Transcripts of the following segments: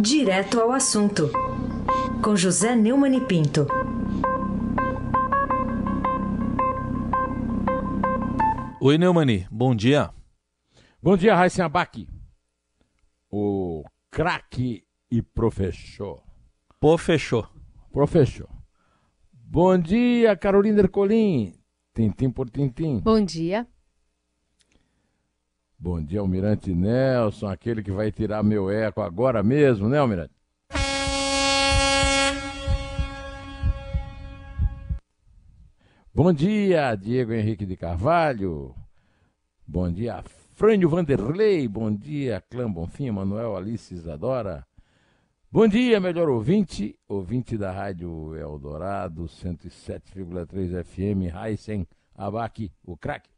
Direto ao assunto, com José Neumann e Pinto. Oi, Neumani, bom dia. Bom dia, Raíssa Abac, o craque e professor. Professor. Professor. Bom dia, Carolina Ercolim, tintim por tintim. Bom dia. Bom dia, Almirante Nelson, aquele que vai tirar meu eco agora mesmo, né, Almirante? Bom dia, Diego Henrique de Carvalho. Bom dia, Frânio Vanderlei. Bom dia, Clã Bonfim, Manuel Alice Isadora. Bom dia, melhor ouvinte, ouvinte da Rádio Eldorado 107,3 FM, Heisen Abac, o craque.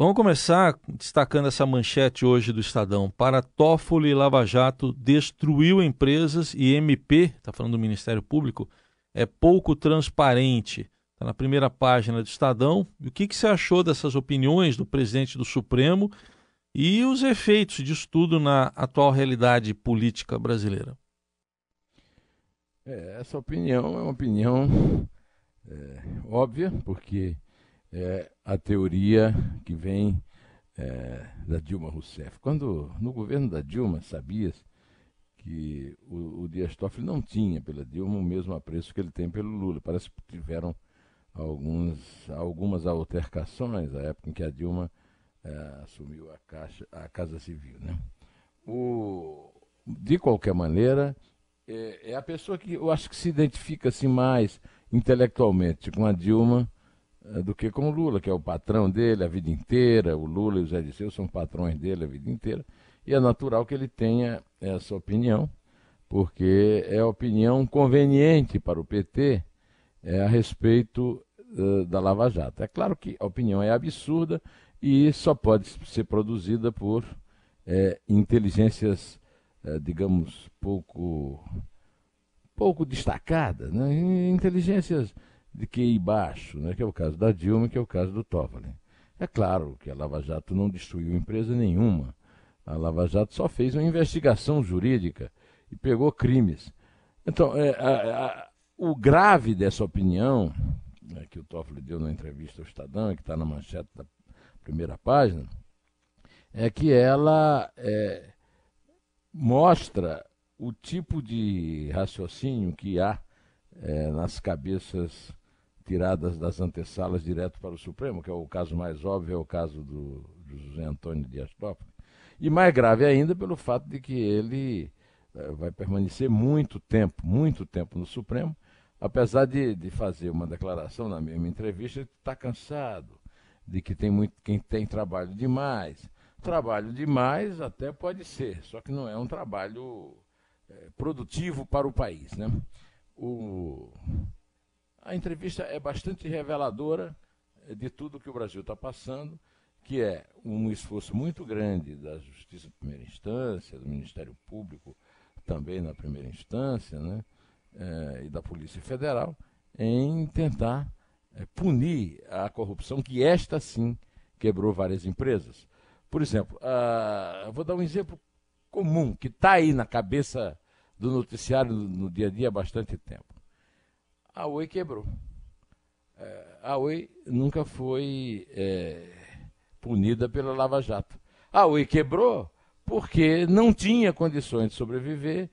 Vamos começar destacando essa manchete hoje do Estadão. Para Toffoli, Lava Jato destruiu empresas e MP, está falando do Ministério Público, é pouco transparente. Está na primeira página do Estadão. E o que, que você achou dessas opiniões do presidente do Supremo e os efeitos disso tudo na atual realidade política brasileira? É, essa opinião é uma opinião é, óbvia, porque é a teoria que vem é, da Dilma Rousseff. Quando no governo da Dilma sabia que o, o Dias Toffoli não tinha pela Dilma o mesmo apreço que ele tem pelo Lula. Parece que tiveram alguns, algumas altercações na época em que a Dilma é, assumiu a, caixa, a Casa Civil. Né? O, de qualquer maneira, é, é, a pessoa que eu acho que se identifica assim, mais intelectualmente com a Dilma do que com o Lula, que é o patrão dele a vida inteira. O Lula e o Zé Disseu são patrões dele a vida inteira. E é natural que ele tenha essa opinião, porque é a opinião conveniente para o PT é, a respeito uh, da Lava Jato. É claro que a opinião é absurda e só pode ser produzida por é, inteligências, é, digamos, pouco, pouco destacadas, né? inteligências de QI baixo, né? que é o caso da Dilma que é o caso do Toffoli. É claro que a Lava Jato não destruiu empresa nenhuma. A Lava Jato só fez uma investigação jurídica e pegou crimes. Então, é, a, a, o grave dessa opinião, né, que o Toffoli deu na entrevista ao Estadão, que está na manchete da primeira página, é que ela é, mostra o tipo de raciocínio que há é, nas cabeças tiradas das antessalas direto para o Supremo, que é o caso mais óbvio, é o caso do, José Antônio Dias Toffoli. E mais grave ainda pelo fato de que ele é, vai permanecer muito tempo, muito tempo no Supremo, apesar de, de fazer uma declaração na mesma entrevista, está cansado, de que tem muito quem tem trabalho demais. Trabalho demais até pode ser, só que não é um trabalho é, produtivo para o país. Né? O, a entrevista é bastante reveladora é, de tudo que o Brasil está passando, que é um esforço muito grande da Justiça de Primeira Instância, do Ministério Público também na primeira instância, né? eh, e da Polícia Federal em tentar eh, punir a corrupção que esta sim quebrou várias empresas. Por exemplo, uh, vou dar um exemplo comum que está aí na cabeça do noticiário no, no, dia a dia há bastante tempo. A Oi quebrou. Eh, a Oi nunca foi eh, punida pela Lava Jato. A Oi quebrou porque não tinha condições de sobreviver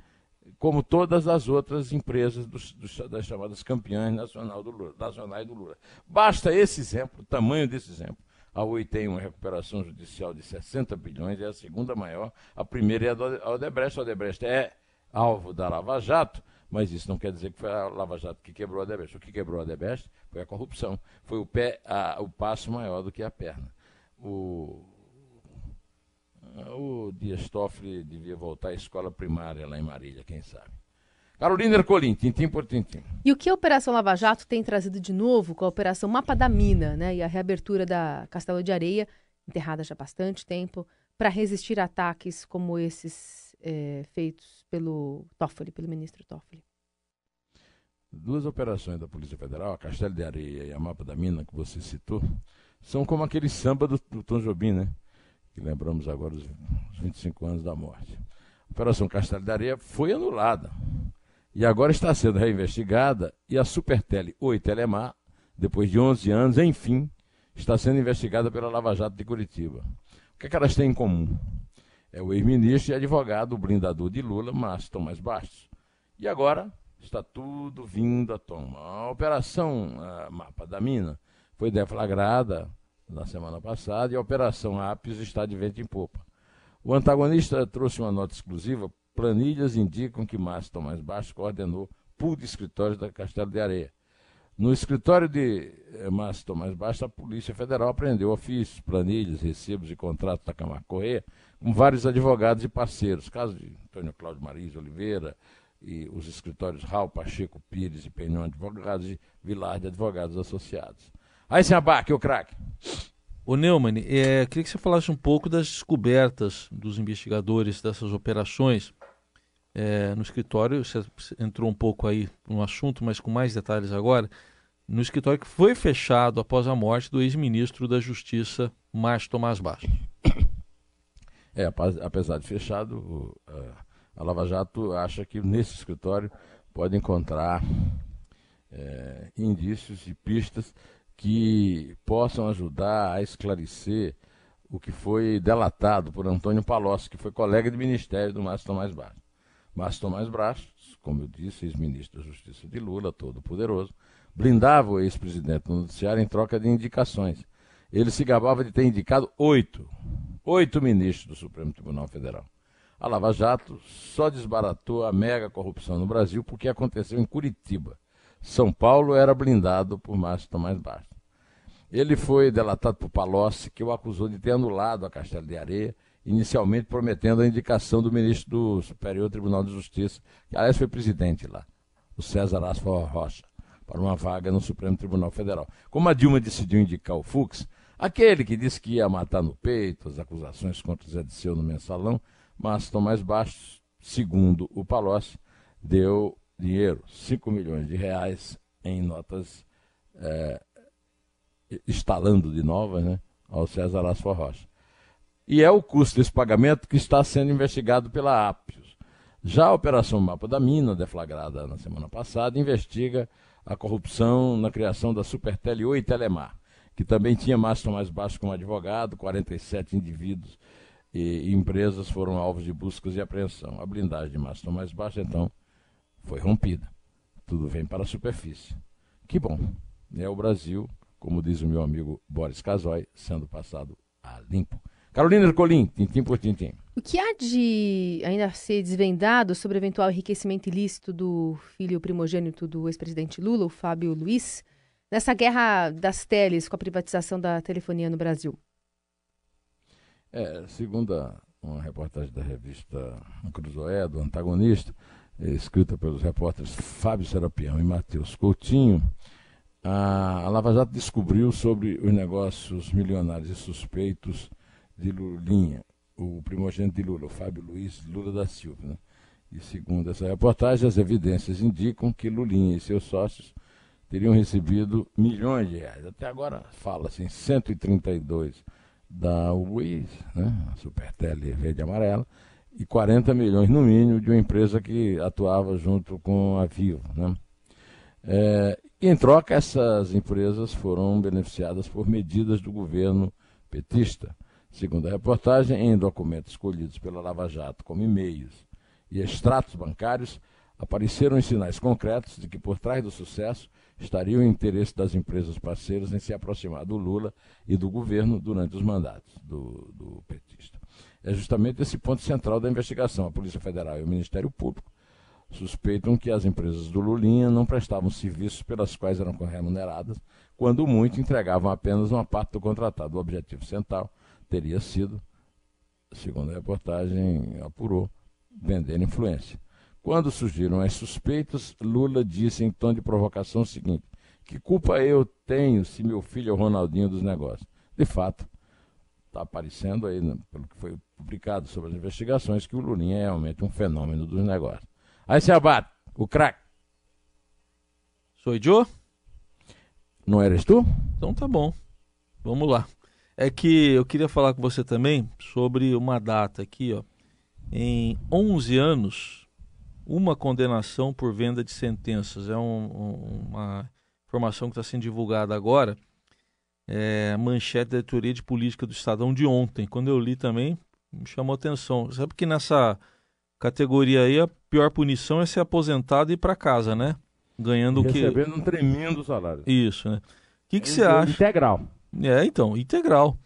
como todas as outras empresas dos, das chamadas campeãs nacional do Lula, nacionais do Lula. Basta esse exemplo, o tamanho desse exemplo. A Oi tem uma recuperação judicial de 60 bilhões, é a segunda maior. A primeira é a Odebrecht. A Odebrecht é alvo da Lava Jato, mas isso não quer dizer que foi a Lava Jato que quebrou a Odebrecht. O que quebrou a Odebrecht foi a corrupção. Foi o, pé, a, o passo maior do que a perna. O, o Dias Toffoli devia voltar à escola primária lá em Marília, quem sabe. Carolina Ercolim, tintim por tintim. E o que a Operação Lava Jato tem trazido de novo com a Operação Mapa da Mina né, e a reabertura da Castelo de Areia, enterrada já há bastante tempo, para resistir a ataques como esses é, feitos pelo Toffoli, pelo ministro Toffoli? Duas operações da Polícia Federal, a Castelo de Areia e a Mapa da Mina, que você citou, são como aquele samba do, do Tom Jobim, né? que lembramos agora os 25 anos da morte. Operação Castelo de Areia foi anulada e agora está sendo reinvestigada e a Supertele 8 Telemar, depois de 11 anos, enfim, está sendo investigada pela Lava Jato de Curitiba. O que, é que elas têm em comum? É o ex-ministro e advogado, o blindador de Lula, Márcio Tomás Bastos. E agora está tudo vindo à tona. A operação a Mapa da Mina foi deflagrada na semana passada e a operação Apis está de vento em popa. O antagonista trouxe uma nota exclusiva. Planilhas indicam que Márcio Tomás Bastos coordenou pool de escritórios da Castelo de Areia. No escritório de eh, Márcio Tomás Bastos, a Polícia Federal apreendeu ofícios, planilhas, recibos e contratos da Camargo Correia com vários advogados e parceiros. Caso de Antônio Cláudio Maris Oliveira, e os escritórios Raul Pacheco Pires e Penhão Advogados e Vilar de Advogados Associados. Aí, sem abaque, o craque. O Neumann, é, queria que você falasse um pouco das descobertas dos investigadores dessas operações. É, no escritório, você entrou um pouco aí no assunto, mas com mais detalhes agora. No escritório que foi fechado após a morte do ex-ministro da Justiça, Márcio Tomás Bastos. É, apesar de fechado, uh, a Lava Jato acha que nesse escritório pode encontrar é, indícios e pistas que possam ajudar a esclarecer o que foi delatado por Antônio Palocci, que foi colega de ministério do Márcio Tomás Bastos. Márcio Tomás Bastos, como eu disse, ex-ministro da Justiça de Lula, todo poderoso, blindava o ex-presidente no noticiário em troca de indicações. Ele se gabava de ter indicado oito, oito ministros do Supremo Tribunal Federal. A Lava Jato só desbaratou a mega corrupção no Brasil porque aconteceu em Curitiba. São Paulo era blindado por Márcio Tomás Bastos. Ele foi delatado por Palocci, que o acusou de ter anulado a Castelo de Areia, inicialmente prometendo a indicação do ministro do Superior Tribunal de Justiça, que aliás foi presidente lá, o César Asfal Rocha, para uma vaga no Supremo Tribunal Federal. Como a Dilma decidiu indicar o Fux, aquele que disse que ia matar no peito as acusações contra o Zé de Seu no mensalão, mas Tomás Bastos, segundo o Palocci, deu dinheiro, 5 milhões de reais em notas é, instalando de novas né, ao César Asfor Rocha. E é o custo desse pagamento que está sendo investigado pela Apios. Já a Operação Mapa da Mina, deflagrada na semana passada, investiga a corrupção na criação da Supertele 8 Telemar, que também tinha Márcio Tomás Bastos como advogado, 47 indivíduos e empresas foram alvos de buscas e apreensão. A blindagem de Márcio mais baixa, então, foi rompida. Tudo vem para a superfície. Que bom. É o Brasil, como diz o meu amigo Boris Casoy, sendo passado a limpo. Carolina Ercolim, tintim por tintim. O que há de ainda ser desvendado sobre o eventual enriquecimento ilícito do filho primogênito do ex-presidente Lula, o Fábio Luiz, nessa guerra das teles com a privatização da telefonia no Brasil? É, segundo a, uma reportagem da revista Cruzoé, do antagonista, é, escrita pelos repórteres Fábio Serapião e Matheus Coutinho, a, Lava Jato descobriu sobre os negócios milionários e suspeitos de Lulinha, o primogênito de Lula, o Fábio Luiz Lula da Silva. Né? E segundo essa reportagem, as evidências indicam que Lulinha e seus sócios teriam recebido milhões de reais. Até agora fala-se em 132 da UIS, né, a Supertele Verde e Amarela, e 40 milhões no mínimo de uma empresa que atuava junto com a Vivo. Né. É, em troca, essas empresas foram beneficiadas por medidas do governo petista. Segundo a reportagem, em documentos escolhidos pela Lava Jato como e-mails e extratos bancários, apareceram os sinais concretos de que por trás do sucesso estaria o interesse das empresas parceiras em se aproximar do Lula e do governo durante os mandatos do, do petista. É justamente esse ponto central da investigação. A Polícia Federal e o Ministério Público suspeitam que as empresas do Lulinha não prestavam serviços pelas quais eram remuneradas, quando muito entregavam apenas uma parte do contratado. O objetivo central teria sido, segundo a reportagem apurou, vender influência. Quando surgiram as suspeitas, Lula disse em tom de provocação o seguinte: Que culpa eu tenho se meu filho é o Ronaldinho dos negócios? De fato, está aparecendo aí, né, pelo que foi publicado sobre as investigações, que o Lulinha é realmente um fenômeno dos negócios. Aí se abate, o craque. Sou Joe? Não eres tu? Então tá bom. Vamos lá. É que eu queria falar com você também sobre uma data aqui, ó em 11 anos, uma condenação por venda de sentenças. É um, um, uma informação que está sendo divulgada agora. É manchete da editoria de política do Estadão de ontem. Quando eu li também, me chamou atenção. Sabe que nessa categoria aí a pior punição é ser aposentado e ir para casa, né? Ganhando o que. Recebendo um tremendo salário. Isso, né? O que, que você acha? Integral. É, então, integral.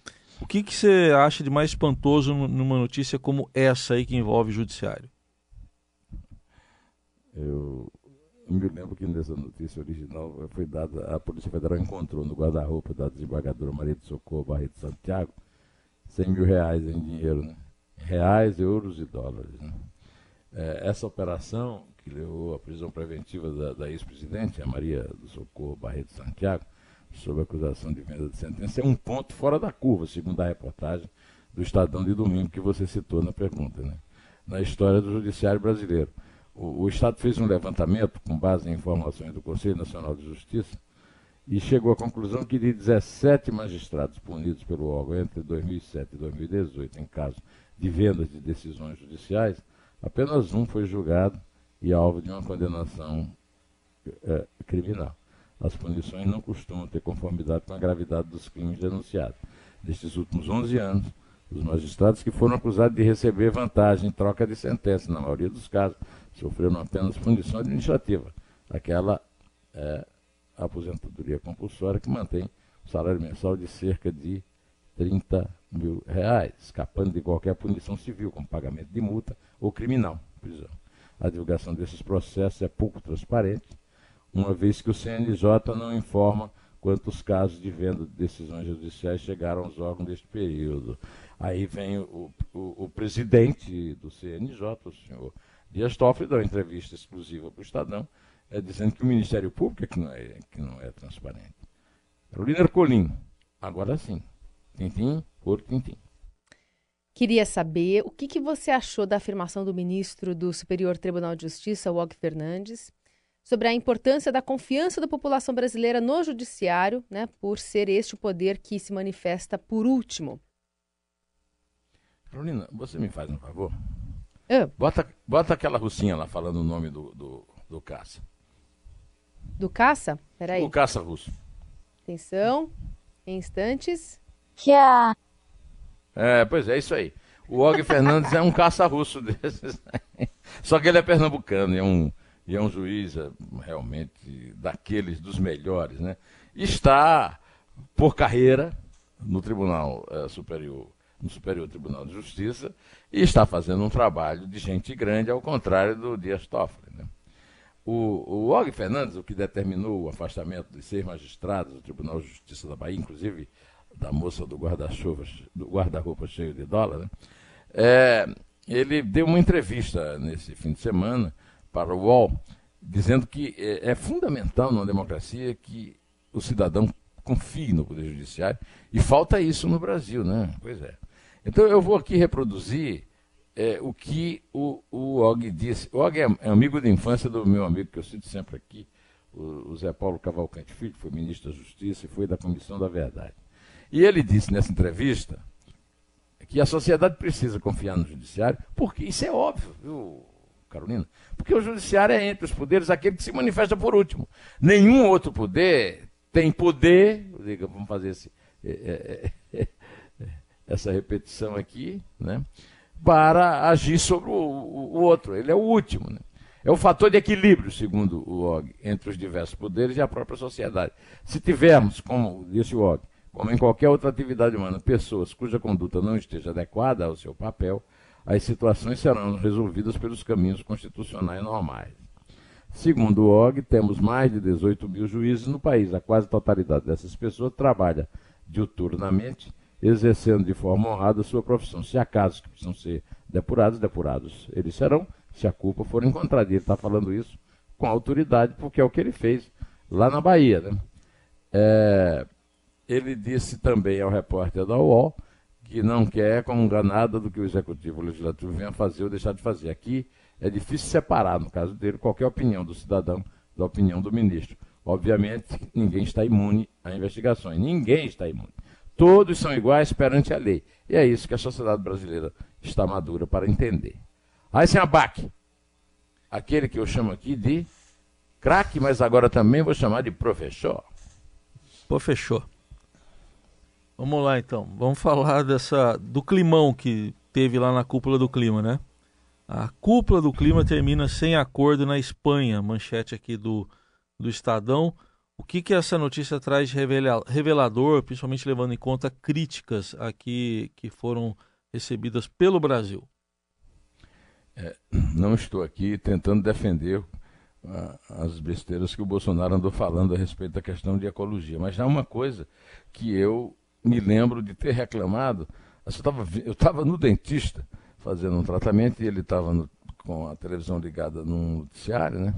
O que, que você acha de mais espantoso numa notícia como essa aí que envolve o judiciário? Eu me lembro que nessa notícia original foi dada, a Polícia Federal encontrou no guarda-roupa da desembargadora Maria de Socorro Barreto Santiago 100 mil reais em dinheiro, né? reais, euros e dólares. Né? É, essa operação que levou à prisão preventiva da, da ex-presidente, a Maria do Socorro Barreto Santiago, sob acusação de venda de sentença, é um ponto fora da curva, segundo a reportagem do Estadão de domingo que você citou na pergunta, né? na história do Judiciário brasileiro. O, o, Estado fez um levantamento com base em informações do Conselho Nacional de Justiça e chegou à conclusão que de 17 magistrados punidos pelo órgão entre 2007 e 2018 em caso de vendas de decisões judiciais, apenas um foi julgado e alvo de uma condenação é, criminal as punições não costumam ter conformidade com a gravidade dos crimes denunciados. Nestes últimos 11 anos, os magistrados que foram acusados de receber vantagem em troca de sentença, na maioria dos casos, sofreram apenas punição administrativa, aquela é, aposentadoria compulsória que mantém o salário mensal de cerca de 30 mil reais, escapando de qualquer punição civil, como pagamento de multa ou criminal, prisão. A divulgação desses processos é pouco transparente uma vez que o CNJ não informa quantos casos de venda de decisões judiciais chegaram aos órgãos deste período. Aí vem o, o, o presidente do CNJ, o senhor Dias Toffoli, dá uma entrevista exclusiva para o Estadão, é, dizendo que o Ministério Público é que não é, que não é transparente. Carolina Ercolim, agora sim. Tintim por tintim. Queria saber o que, que você achou da afirmação do ministro do Superior Tribunal de Justiça, Og Fernandes, sobre a importância da confiança da população brasileira no judiciário, né, por ser este o poder que se manifesta por último. Carolina, você me faz um favor? Ah. Bota, bota aquela russinha lá falando o nome do, do, do caça. Do caça? Peraí. O caça russo. Atenção. Em instantes. Tchau. É, pois é, isso aí. O Og Fernandes é um caça russo desses. Só que ele é pernambucano, é um, e é um juiz é, realmente daqueles dos melhores, né? Está por carreira no Tribunal é, Superior, no Superior Tribunal de Justiça, e está fazendo um trabalho de gente grande, ao contrário do Dias Toffoli. Né? O, o Og Fernandes, o que determinou o afastamento de seis magistrados do Tribunal de Justiça da Bahia, inclusive da moça do guarda-roupa do guarda cheio de dólar, né? é, ele deu uma entrevista nesse fim de semana para o UOL, dizendo que é, é fundamental numa democracia que o cidadão confie no Poder Judiciário, e falta isso no Brasil, né? Pois é. Então eu vou aqui reproduzir é, o que o, o Og disse. O Og é, é, amigo de infância do meu amigo, que eu cito sempre aqui, o, o Zé Paulo Cavalcante Filho, que foi ministro da Justiça e foi da Comissão da Verdade. E ele disse nessa entrevista que a sociedade precisa confiar no judiciário, porque isso é óbvio, viu, Carolina? Porque o judiciário é entre os poderes aquele que se manifesta por último. Nenhum outro poder tem poder, vamos fazer esse, é, é, é, essa repetição aqui, né? para agir sobre o, o, outro. Ele é o último. Né? É o fator de equilíbrio, segundo o Og, entre os diversos poderes e a própria sociedade. Se tivermos, como disse o Og, como em qualquer outra atividade humana, pessoas cuja conduta não esteja adequada ao seu papel, as situações serão resolvidas pelos caminhos constitucionais normais. Segundo o OG, temos mais de 18 mil juízes no país. A quase totalidade dessas pessoas trabalha diuturnamente, exercendo de forma honrada a sua profissão. Se há casos que precisam ser depurados, depurados eles serão, se a culpa for encontrada. Ele está falando isso com autoridade, porque é o que ele fez lá na Bahia. Né? É, ele disse também ao repórter da UOL que não quer comungar nada do que o executivo o legislativo venha fazer ou deixar de fazer. Aqui é difícil separar, no caso dele, qualquer opinião do cidadão da opinião do ministro. Obviamente, ninguém está imune a investigações. Ninguém está imune. Todos são iguais perante a lei. E é isso que a sociedade brasileira está madura para entender. Raíssen Abac, aquele que eu chamo aqui de craque, mas agora também vou chamar de professor. Professor. Vamos lá então. Vamos falar dessa do climão que teve lá na cúpula do clima, né? A cúpula do clima termina sem acordo na Espanha, manchete aqui do, do Estadão. O que, que essa notícia traz revelador, principalmente levando em conta críticas aqui que foram recebidas pelo Brasil? É, não estou aqui tentando defender uh, as besteiras que o Bolsonaro andou falando a respeito da questão de ecologia, mas há uma coisa que eu me lembro de ter reclamado. Eu estava no dentista fazendo um tratamento e ele estava com a televisão ligada no noticiário, né?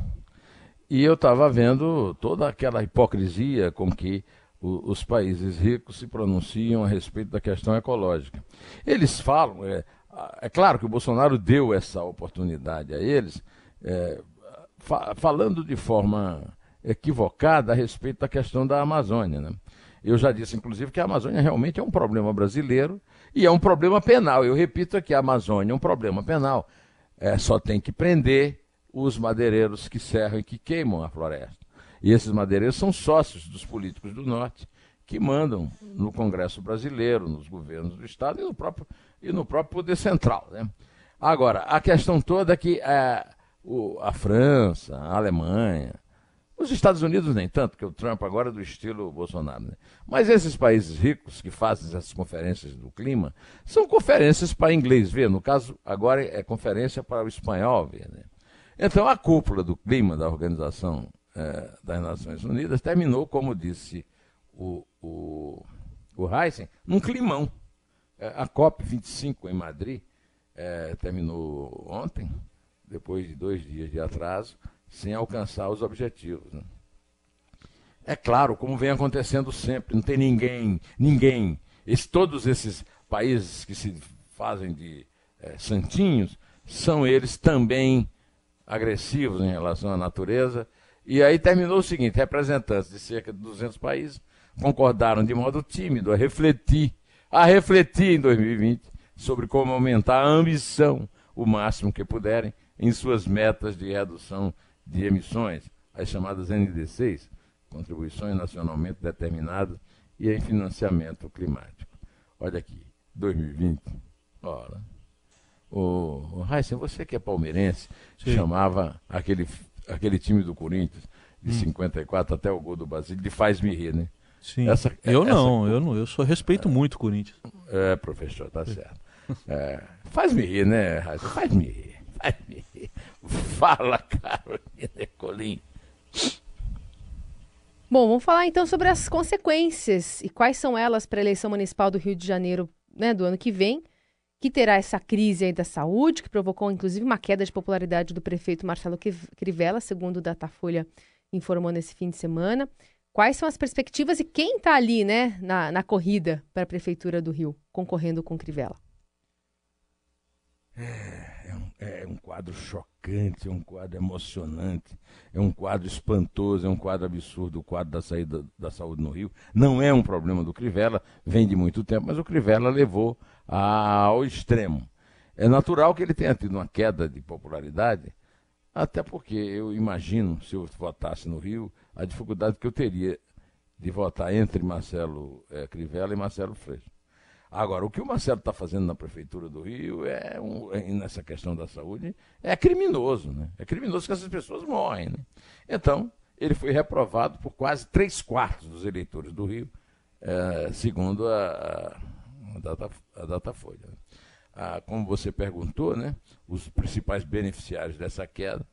E eu estava vendo toda aquela hipocrisia com que o, os países ricos se pronunciam a respeito da questão ecológica. Eles falam, é, é claro que o Bolsonaro deu essa oportunidade a eles, é, fa falando de forma equivocada a respeito da questão da Amazônia. Né? Eu já disse, inclusive, que a Amazônia realmente é um problema brasileiro e é um problema penal. Eu repito aqui, a Amazônia é um problema penal. É, só tem que prender os madeireiros que serram e que queimam a floresta. E esses madeireiros são sócios dos políticos do Norte que mandam no Congresso brasileiro, nos governos do Estado e no próprio, e no próprio Poder Central. Né? Agora, a questão toda é que é, o, a França, a Alemanha, os Estados Unidos nem tanto, que o Trump agora é do estilo Bolsonaro. Né? Mas esses países ricos que fazem essas conferências do clima são conferências para inglês ver. No caso, agora é conferência para o espanhol ver. Né? Então, a cúpula do clima da Organização é, das Nações Unidas terminou, como disse o, o, o Heisen, num climão. É, a COP25 em Madrid é, terminou ontem, depois de dois dias de atraso sem alcançar os objetivos. Né? É claro, como vem acontecendo sempre, não tem ninguém, ninguém, esse, todos esses países que se fazem de é, santinhos, são eles também agressivos em relação à natureza. E aí terminou o seguinte: representantes de cerca de 200 países concordaram de modo tímido a refletir, a refletir em 2020 sobre como aumentar a ambição o máximo que puderem em suas metas de redução de emissões, as chamadas NDCs, contribuições nacionalmente determinadas, e em financiamento climático. Olha aqui, 2020, ora. O, o Heisen, você que é palmeirense, Sim. chamava aquele, aquele time do Corinthians, de hum. 54 até o gol do Basílio, de faz-me rir, né? Sim. Essa, eu essa, não, eu não, eu só respeito é, muito o Corinthians. É, professor, tá certo. É, faz-me rir, né, Heisen? Faz-me rir, faz-me rir. Fala, Carolina Colim. Bom, vamos falar então sobre as consequências e quais são elas para a eleição municipal do Rio de Janeiro né, do ano que vem, que terá essa crise aí da saúde, que provocou inclusive uma queda de popularidade do prefeito Marcelo Crivella, segundo o Datafolha informou nesse fim de semana. Quais são as perspectivas e quem está ali né, na, na corrida para a Prefeitura do Rio, concorrendo com Crivella? É, é, um, é um quadro chocante, é um quadro emocionante, é um quadro espantoso, é um quadro absurdo o quadro da saída da saúde no Rio. Não é um problema do Crivella, vem de muito tempo, mas o Crivella levou ao extremo. É natural que ele tenha tido uma queda de popularidade, até porque eu imagino, se eu votasse no Rio, a dificuldade que eu teria de votar entre Marcelo é, Crivella e Marcelo Freixo. Agora, o que o Marcelo está fazendo na Prefeitura do Rio, é, um, é, nessa questão da saúde, é criminoso. Né? É criminoso que essas pessoas morrem. Né? Então, ele foi reprovado por quase três quartos dos eleitores do Rio, é, segundo a, a, data, a Datafolha. Né? Ah, como você perguntou, né, os principais beneficiários dessa queda,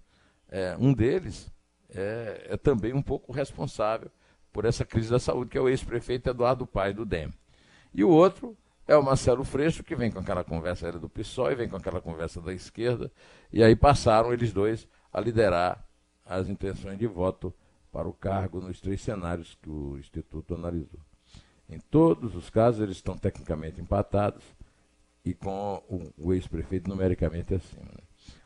é, um deles é, é, também um pouco responsável por essa crise da saúde, que é o ex-prefeito Eduardo Paes do DEM. E o outro é o Marcelo Freixo, que vem com aquela conversa do PSOL e vem com aquela conversa da esquerda, e aí passaram eles dois a liderar as intenções de voto para o cargo nos três cenários que o Instituto analisou. Em todos os casos, eles estão tecnicamente empatados e com o, o ex-prefeito numericamente acima. Né?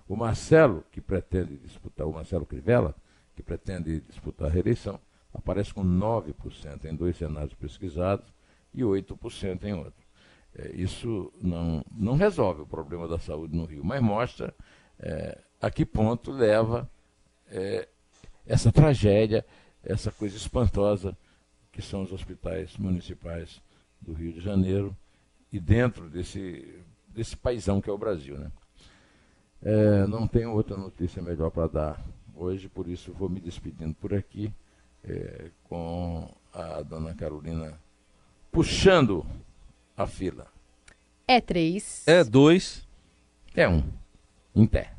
O Marcelo, que pretende disputar, o Marcelo Crivella, que pretende disputar a reeleição, aparece com 9% em dois cenários pesquisados e 8% em outro. É, isso não, não resolve o problema da saúde no Rio, mas mostra é, a que ponto leva é, essa tragédia, essa coisa espantosa que são os hospitais municipais do Rio de Janeiro e dentro desse, desse paisão que é o Brasil. Né? É, não tenho outra notícia melhor para dar hoje, por isso vou me despedindo por aqui é, com a dona Carolina puxando a fila. É três. É dois. É um. Em pé.